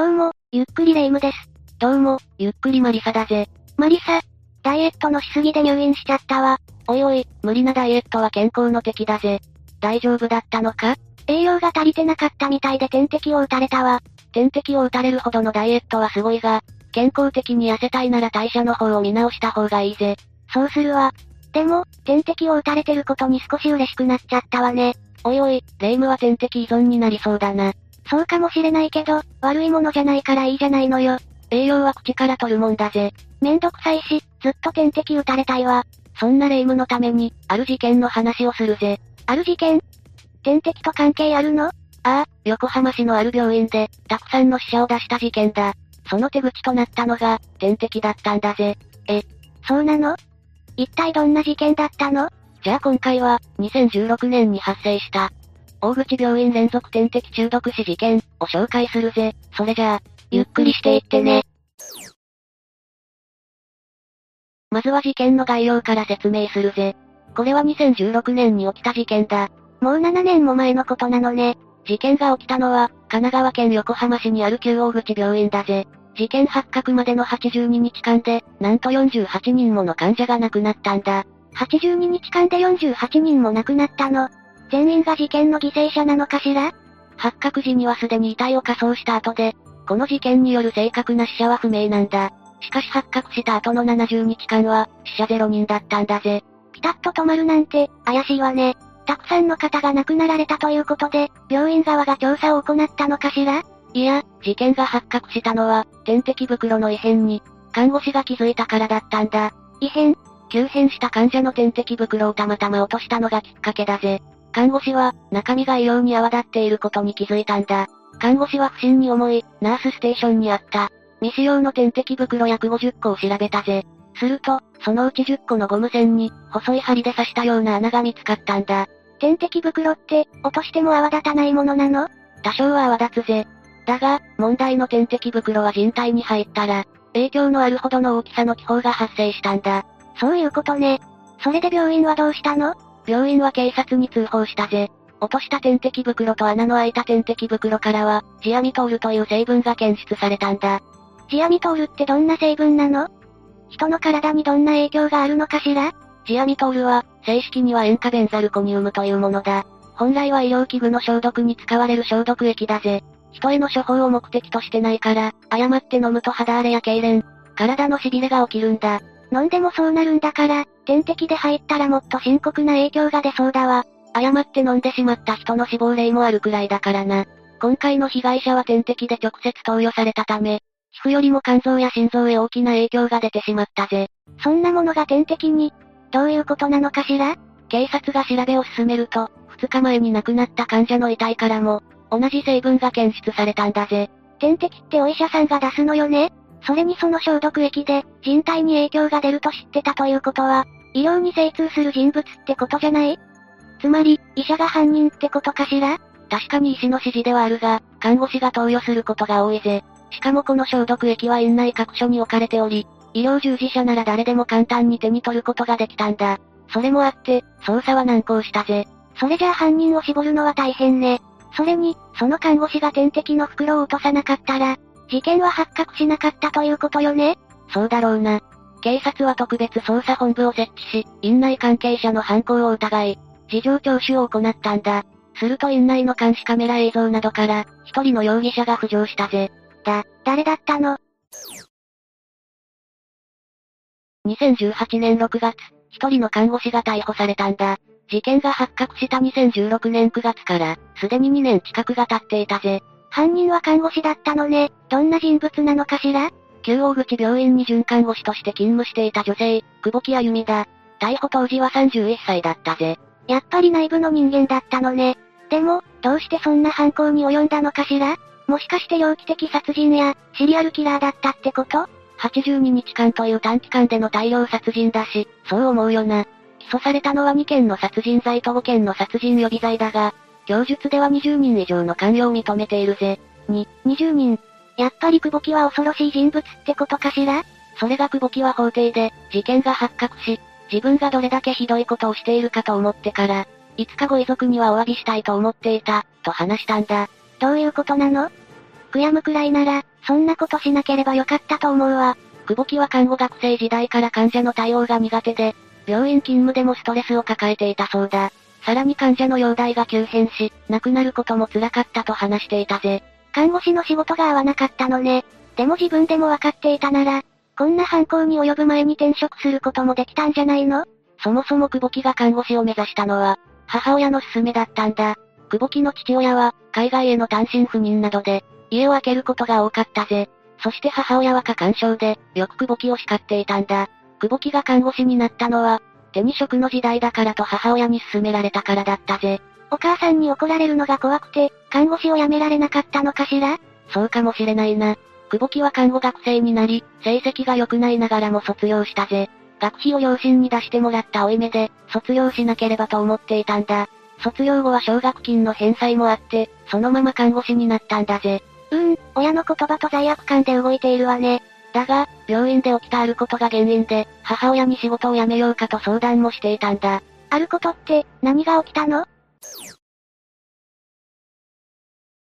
どうも、ゆっくりレ夢ムです。どうも、ゆっくりマリサだぜ。マリサ、ダイエットのしすぎで入院しちゃったわ。おいおい、無理なダイエットは健康の敵だぜ。大丈夫だったのか？栄養が足りてなかったみたいで点滴を打たれたわ。点滴を打たれるほどのダイエットはすごいが、健康的に痩せたいなら代謝の方を見直した方がいいぜ。そうするわ。でも、点滴を打たれてることに少し嬉しくなっちゃったわね。おいおい、レ夢ムは点滴依存になりそうだな。そうかもしれないけど、悪いものじゃないからいいじゃないのよ。栄養は口から取るもんだぜ。めんどくさいし、ずっと点滴打たれたいわ。そんなレ夢ムのために、ある事件の話をするぜ。ある事件？点滴と関係あるの？ああ、横浜市のある病院で、たくさんの死者を出した事件だ。その手口となったのが、点滴だったんだぜ。え、そうなの？一体どんな事件だったの？じゃあ今回は、2016年に発生した、大口病院連続点滴中毒死事件を紹介するぜ。それじゃあ、ゆっくりしていってね。まずは事件の概要から説明するぜ。これは2016年に起きた事件だ。もう7年も前のことなのね。事件が起きたのは、神奈川県横浜市にある旧大口病院だぜ。事件発覚までの82日間で、なんと48人もの患者が亡くなったんだ。82日間で48人も亡くなったの。全員が事件の犠牲者なのかしら？発覚時にはすでに遺体を火葬した後で、この事件による正確な死者は不明なんだ。しかし発覚した後の70日間は、死者0人だったんだぜ。ピタッと止まるなんて、怪しいわね。たくさんの方が亡くなられたということで、病院側が調査を行ったのかしら？いや、事件が発覚したのは、点滴袋の異変に、看護師が気づいたからだったんだ。異変急変した患者の点滴袋をたまたま落としたのがきっかけだぜ。看護師は、中身が異様に泡立っていることに気づいたんだ。看護師は不審に思い、ナースステーションにあった、未使用の点滴袋約50個を調べたぜ。すると、そのうち10個のゴム線に、細い針で刺したような穴が見つかったんだ。点滴袋って、落としても泡立たないものなの？多少は泡立つぜ。だが、問題の点滴袋は人体に入ったら、影響のあるほどの大きさの気泡が発生したんだ。そういうことね。それで病院はどうしたの？病院は警察に通報したぜ。落とした点滴袋と穴の開いた点滴袋からは、ジアミトールという成分が検出されたんだ。ジアミトールってどんな成分なの？人の体にどんな影響があるのかしら？ジアミトールは、正式には塩化ベンザルコニウムというものだ。本来は医療器具の消毒に使われる消毒液だぜ。人への処方を目的としてないから、誤って飲むと肌荒れや痙攣、体の痺れが起きるんだ。飲んでもそうなるんだから、点滴で入ったらもっと深刻な影響が出そうだわ。誤って飲んでしまった人の死亡例もあるくらいだからな。今回の被害者は点滴で直接投与されたため、皮膚よりも肝臓や心臓へ大きな影響が出てしまったぜ。そんなものが点滴に、どういうことなのかしら？警察が調べを進めると、2日前に亡くなった患者の遺体からも、同じ成分が検出されたんだぜ。点滴ってお医者さんが出すのよね？それにその消毒液で、人体に影響が出ると知ってたということは、医療に精通する人物ってことじゃない？つまり、医者が犯人ってことかしら？確かに医師の指示ではあるが、看護師が投与することが多いぜ。しかもこの消毒液は院内各所に置かれており、医療従事者なら誰でも簡単に手に取ることができたんだ。それもあって、捜査は難航したぜ。それじゃあ犯人を絞るのは大変ね。それに、その看護師が点滴の袋を落とさなかったら、事件は発覚しなかったということよね？そうだろうな。警察は特別捜査本部を設置し、院内関係者の犯行を疑い、事情聴取を行ったんだ。すると院内の監視カメラ映像などから、一人の容疑者が浮上したぜ。だ、誰だったの ?2018 年6月、一人の看護師が逮捕されたんだ。事件が発覚した2016年9月から、すでに2年近くが経っていたぜ。犯人は看護師だったのね。どんな人物なのかしら？旧大口病院に准看護師として勤務していた女性、久保木あゆみだ。逮捕当時は31歳だったぜ。やっぱり内部の人間だったのね。でも、どうしてそんな犯行に及んだのかしら？もしかして猟奇的殺人や、シリアルキラーだったってこと ?82 日間という短期間での大量殺人だし、そう思うよな。起訴されたのは2件の殺人罪と5件の殺人予備罪だが、供述では20人以上の関与を認めているぜ。に、20人。やっぱり久保木は恐ろしい人物ってことかしら？それが久保木は法廷で、事件が発覚し、自分がどれだけひどいことをしているかと思ってから、いつかご遺族にはお詫びしたいと思っていた、と話したんだ。どういうことなの？悔やむくらいなら、そんなことしなければよかったと思うわ。久保木は看護学生時代から患者の対応が苦手で、病院勤務でもストレスを抱えていたそうだ。さらに患者の容体が急変し、亡くなることも辛かったと話していたぜ。看護師の仕事が合わなかったのね。でも自分でも分かっていたなら、こんな犯行に及ぶ前に転職することもできたんじゃないの？そもそも久保木が看護師を目指したのは、母親の勧めだったんだ。久保木の父親は、海外への単身赴任などで、家を空けることが多かったぜ。そして母親は過干渉で、よく久保木を叱っていたんだ。久保木が看護師になったのは、手に職の時代だからと母親に勧められたからだったぜ。お母さんに怒られるのが怖くて、看護師を辞められなかったのかしら？そうかもしれないな。久保木は看護学生になり、成績が良くないながらも卒業したぜ。学費を両親に出してもらった負い目で、卒業しなければと思っていたんだ。卒業後は奨学金の返済もあって、そのまま看護師になったんだぜ。うーん、親の言葉と罪悪感で動いているわね。だが、病院で起きたあることが原因で、母親に仕事を辞めようかと相談もしていたんだ。あることって、何が起きたの？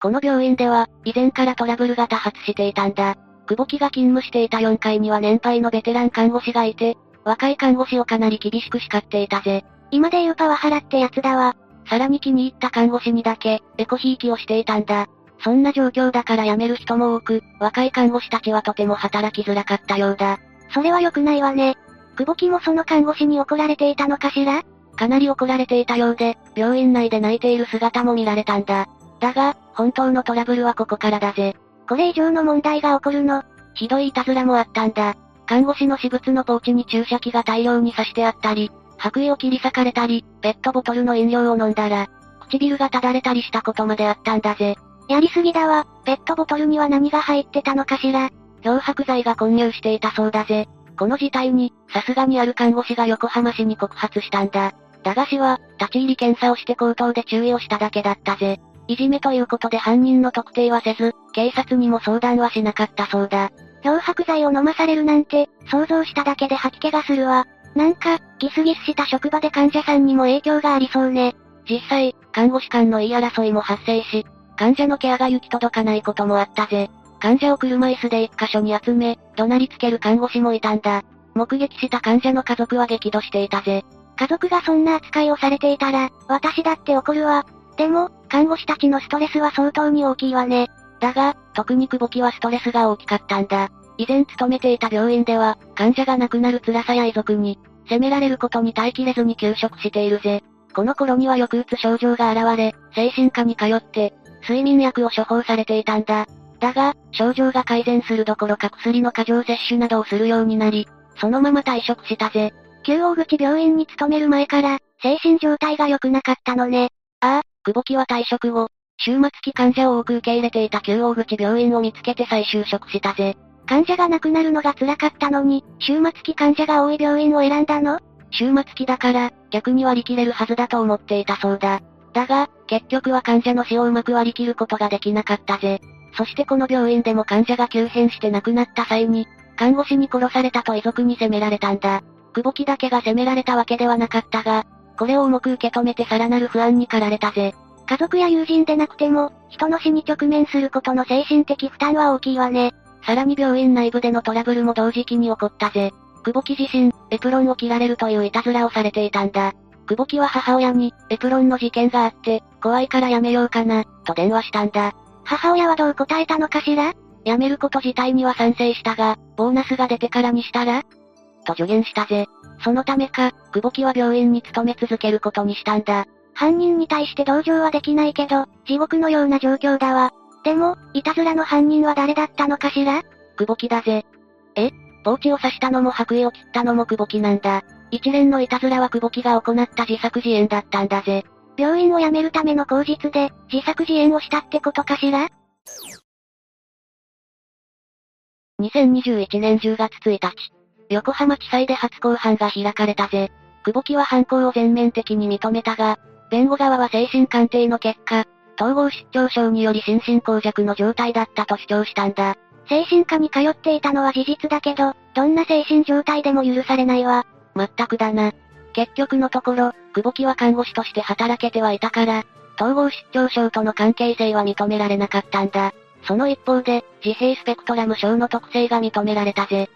この病院では、以前からトラブルが多発していたんだ。久保木が勤務していた4階には年配のベテラン看護師がいて、若い看護師をかなり厳しく叱っていたぜ。今で言うパワハラってやつだわ。さらに気に入った看護師にだけ、エコひいきをしていたんだ。そんな状況だから辞める人も多く、若い看護師たちはとても働きづらかったようだ。それは良くないわね。久保木もその看護師に怒られていたのかしら？かなり怒られていたようで、病院内で泣いている姿も見られたんだ。だが、本当のトラブルはここからだぜ。これ以上の問題が起こるの？ひどいいたずらもあったんだ。看護師の私物のポーチに注射器が大量に刺してあったり、白衣を切り裂かれたり、ペットボトルの飲料を飲んだら、唇がただれたりしたことまであったんだぜ。やりすぎだわ。ペットボトルには何が入ってたのかしら。漂白剤が混入していたそうだぜ。この事態に、さすがにある看護師が横浜市に告発したんだ。だが市は、立ち入り検査をして口頭で注意をしただけだったぜ。いじめということで犯人の特定はせず、警察にも相談はしなかったそうだ。漂白剤を飲まされるなんて、想像しただけで吐き気がするわ。なんか、ギスギスした職場で患者さんにも影響がありそうね。実際、看護師間の言い争いも発生し、患者のケアが行き届かないこともあったぜ。患者を車椅子で一箇所に集め、怒鳴りつける看護師もいたんだ。目撃した患者の家族は激怒していたぜ。家族がそんな扱いをされていたら、私だって怒るわ。でも、看護師たちのストレスは相当に大きいわね。だが、特に久保木はストレスが大きかったんだ。以前勤めていた病院では、患者が亡くなる辛さや遺族に、責められることに耐えきれずに休職しているぜ。この頃には抑うつ症状が現れ、精神科に通って、睡眠薬を処方されていたんだ。だが、症状が改善するどころか薬の過剰摂取などをするようになり、そのまま退職したぜ。旧大口病院に勤める前から、精神状態が良くなかったのね。ああ、久保木は退職後、終末期患者を多く受け入れていた旧大口病院を見つけて再就職したぜ。患者が亡くなるのが辛かったのに、終末期患者が多い病院を選んだの終末期だから、逆に割り切れるはずだと思っていたそうだ。だが、結局は患者の死をうまく割り切ることができなかったぜ。そしてこの病院でも患者が急変して亡くなった際に、看護師に殺されたと遺族に責められたんだ。久保木だけが責められたわけではなかったが、これを重く受け止めてさらなる不安に駆られたぜ。家族や友人でなくても、人の死に直面することの精神的負担は大きいわね。さらに病院内部でのトラブルも同時期に起こったぜ。久保木自身、エプロンを切られるといういたずらをされていたんだ。久保木は母親に、エプロンの事件があって、怖いからやめようかな、と電話したんだ。母親はどう答えたのかしら？やめること自体には賛成したが、ボーナスが出てからにしたらと助言したぜ。そのためか、久保木は病院に勤め続けることにしたんだ。犯人に対して同情はできないけど、地獄のような状況だわ。でも、いたずらの犯人は誰だったのかしら？久保木だぜ。え？ポーチを刺したのも白衣を切ったのも久保木なんだ。一連のいたずらは久保木が行った自作自演だったんだぜ。病院を辞めるための口実で、自作自演をしたってことかしら？2021年10月1日、横浜地裁で初公判が開かれたぜ。久保木は犯行を全面的に認めたが、弁護側は精神鑑定の結果、統合失調症により心神耗弱の状態だったと主張したんだ。精神科に通っていたのは事実だけど、どんな精神状態でも許されないわ。まったくだな。結局のところ、久保木は看護師として働けてはいたから、統合失調症との関係性は認められなかったんだ。その一方で、自閉スペクトラム症の特性が認められたぜ。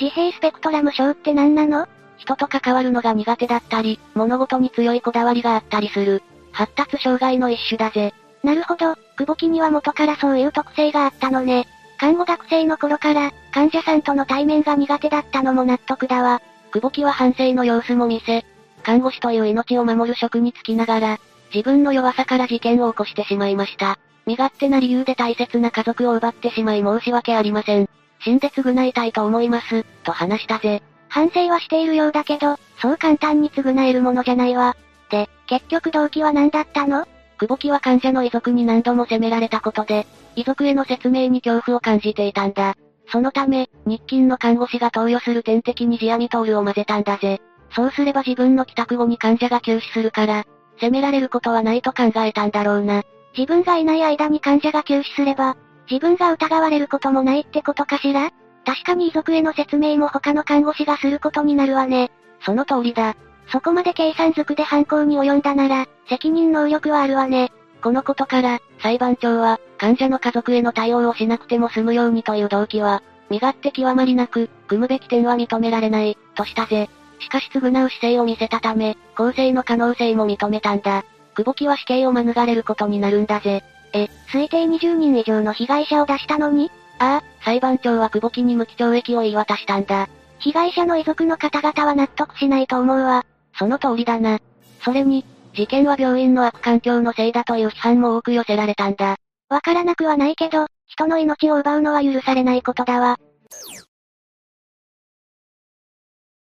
自閉スペクトラム症って何なの？人と関わるのが苦手だったり、物事に強いこだわりがあったりする。発達障害の一種だぜ。なるほど、久保木には元からそういう特性があったのね。看護学生の頃から、患者さんとの対面が苦手だったのも納得だわ。久保木は反省の様子も見せ、看護師という命を守る職に就きながら、自分の弱さから事件を起こしてしまいました。身勝手な理由で大切な家族を奪ってしまい申し訳ありません。死んで償いたいと思います、と話したぜ。反省はしているようだけど、そう簡単に償えるものじゃないわ。で、結局動機は何だったの？久保木は患者の遺族に何度も責められたことで、遺族への説明に恐怖を感じていたんだ。そのため、日勤の看護師が投与する点滴にジアミトールを混ぜたんだぜ。そうすれば自分の帰宅後に患者が急死するから、責められることはないと考えたんだろうな。自分がいない間に患者が急死すれば、自分が疑われることもないってことかしら？確かに遺族への説明も他の看護師がすることになるわね。その通りだ。そこまで計算づくで犯行に及んだなら、責任能力はあるわね。このことから、裁判長は、患者の家族への対応をしなくても済むようにという動機は、身勝手極まりなく、組むべき点は認められない、としたぜ。しかし償う姿勢を見せたため、公正の可能性も認めたんだ。久保木は死刑を免れることになるんだぜ。え、推定20人以上の被害者を出したのに？ああ、裁判長は久保木に無期懲役を言い渡したんだ。被害者の遺族の方々は納得しないと思うわ。その通りだな。それに、事件は病院の悪環境のせいだという批判も多く寄せられたんだ。わからなくはないけど、人の命を奪うのは許されないことだわ。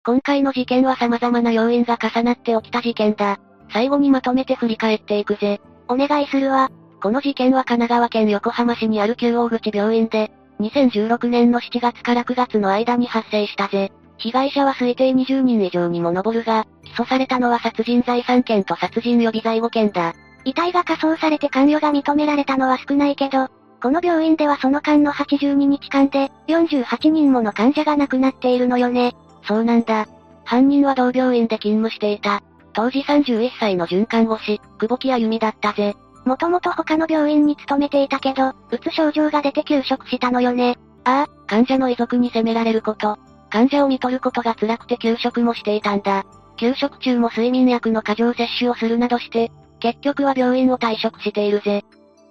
今回の事件は様々な要因が重なって起きた事件だ。最後にまとめて振り返っていくぜ。お願いするわ。この事件は神奈川県横浜市にある旧大口病院で、2016年の7月から9月の間に発生したぜ。被害者は推定20人以上にも上るが、起訴されたのは殺人罪3件と殺人予備罪5件だ。遺体が火葬されて関与が認められたのは少ないけど、この病院ではその間の82日間で、48人もの患者が亡くなっているのよね。そうなんだ。犯人は同病院で勤務していた。当時31歳の准看護師、久保木あゆみだったぜ。もともと他の病院に勤めていたけど、うつ症状が出て休職したのよね。ああ、患者の遺族に責められること。患者を見取ることが辛くて休職もしていたんだ。休職中も睡眠薬の過剰摂取をするなどして、結局は病院を退職しているぜ。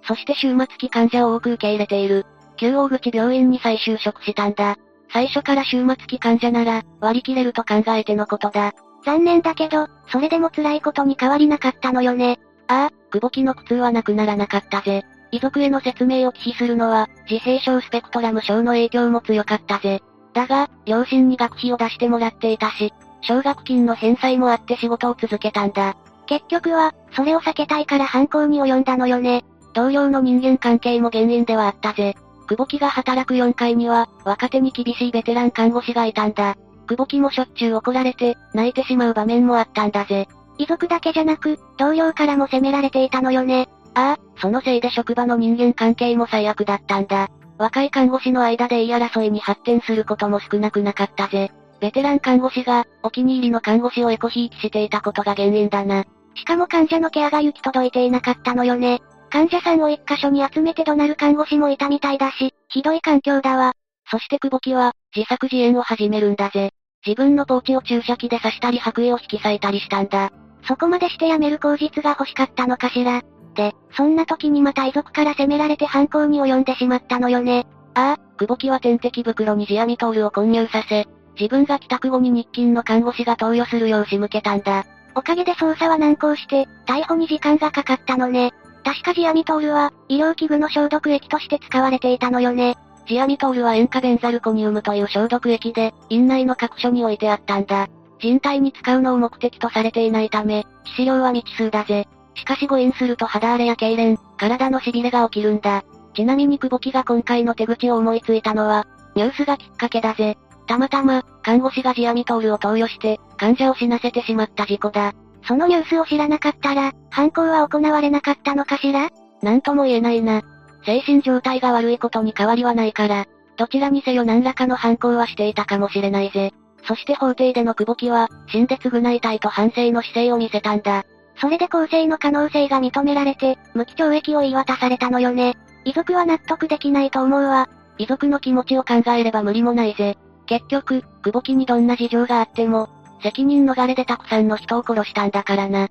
そして終末期患者を多く受け入れている。旧大口病院に再就職したんだ。最初から終末期患者なら、割り切れると考えてのことだ。残念だけど、それでも辛いことに変わりなかったのよね。ああ、久保木の苦痛はなくならなかったぜ。遺族への説明を忌避するのは、自閉症スペクトラム症の影響も強かったぜ。だが、両親に学費を出してもらっていたし、奨学金の返済もあって仕事を続けたんだ。結局は、それを避けたいから犯行に及んだのよね。同僚の人間関係も原因ではあったぜ。久保木が働く4階には、若手に厳しいベテラン看護師がいたんだ。久保木もしょっちゅう怒られて、泣いてしまう場面もあったんだぜ。遺族だけじゃなく、同僚からも責められていたのよね。ああ、そのせいで職場の人間関係も最悪だったんだ。若い看護師の間で言い争いに発展することも少なくなかったぜ。ベテラン看護師が、お気に入りの看護師をエコひいきしていたことが原因だな。しかも患者のケアが行き届いていなかったのよね。患者さんを一箇所に集めて怒鳴る看護師もいたみたいだし、ひどい環境だわ。そして久保木は、自作自演を始めるんだぜ。自分のポーチを注射器で刺したり白衣を引き裂いたりしたんだ。そこまでして辞める口実が欲しかったのかしら。で、そんな時にまた遺族から責められて犯行に及んでしまったのよね。ああ、久保木は点滴袋にジアミトールを混入させ、自分が帰宅後に日勤の看護師が投与するよう仕向けたんだ。おかげで捜査は難航して、逮捕に時間がかかったのね。確かジアミトールは、医療器具の消毒液として使われていたのよね。ジアミトールは塩化ベンザルコニウムという消毒液で、院内の各所に置いてあったんだ。人体に使うのを目的とされていないため、致死量は未知数だぜ。しかし誤飲すると肌荒れや痙攣、体の痺れが起きるんだ。ちなみに久保木が今回の手口を思いついたのは、ニュースがきっかけだぜ。たまたま、看護師がジアミトールを投与して、患者を死なせてしまった事故だ。そのニュースを知らなかったら、犯行は行われなかったのかしら？なんとも言えないな。精神状態が悪いことに変わりはないから、どちらにせよ何らかの犯行はしていたかもしれないぜ。そして法廷での久保木は、死んで償いたいと反省の姿勢を見せたんだ。それで公正の可能性が認められて、無期懲役を言い渡されたのよね。遺族は納得できないと思うわ。遺族の気持ちを考えれば無理もないぜ。結局、久保木にどんな事情があっても、責任逃れでたくさんの人を殺したんだからな。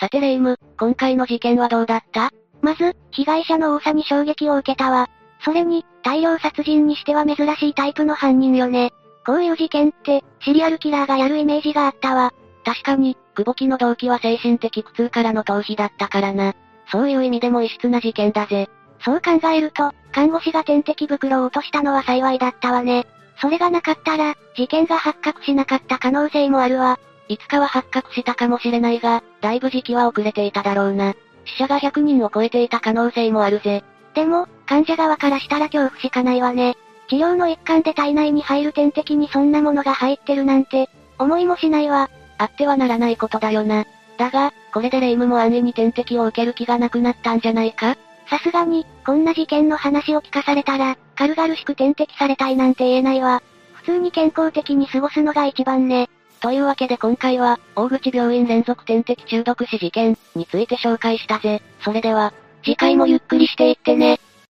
さてレイム、今回の事件はどうだった？まず、被害者の多さに衝撃を受けたわ。それに、大量殺人にしては珍しいタイプの犯人よね。こういう事件って、シリアルキラーがやるイメージがあったわ。確かに、久保木の動機は精神的苦痛からの逃避だったからな。そういう意味でも異質な事件だぜ。そう考えると、看護師が点滴袋を落としたのは幸いだったわね。それがなかったら、事件が発覚しなかった可能性もあるわ。いつかは発覚したかもしれないが、だいぶ時期は遅れていただろうな。死者が100人を超えていた可能性もあるぜ。でも、患者側からしたら恐怖しかないわね。治療の一環で体内に入る点滴にそんなものが入ってるなんて、思いもしないわ。あってはならないことだよな。だが、これでレイムも安易に点滴を受ける気がなくなったんじゃないか？さすがに、こんな事件の話を聞かされたら、軽々しく点滴されたいなんて言えないわ。普通に健康的に過ごすのが一番ね。というわけで今回は、大口病院連続点滴中毒死事件について紹介したぜ。それでは、次回もゆっくりしていってね。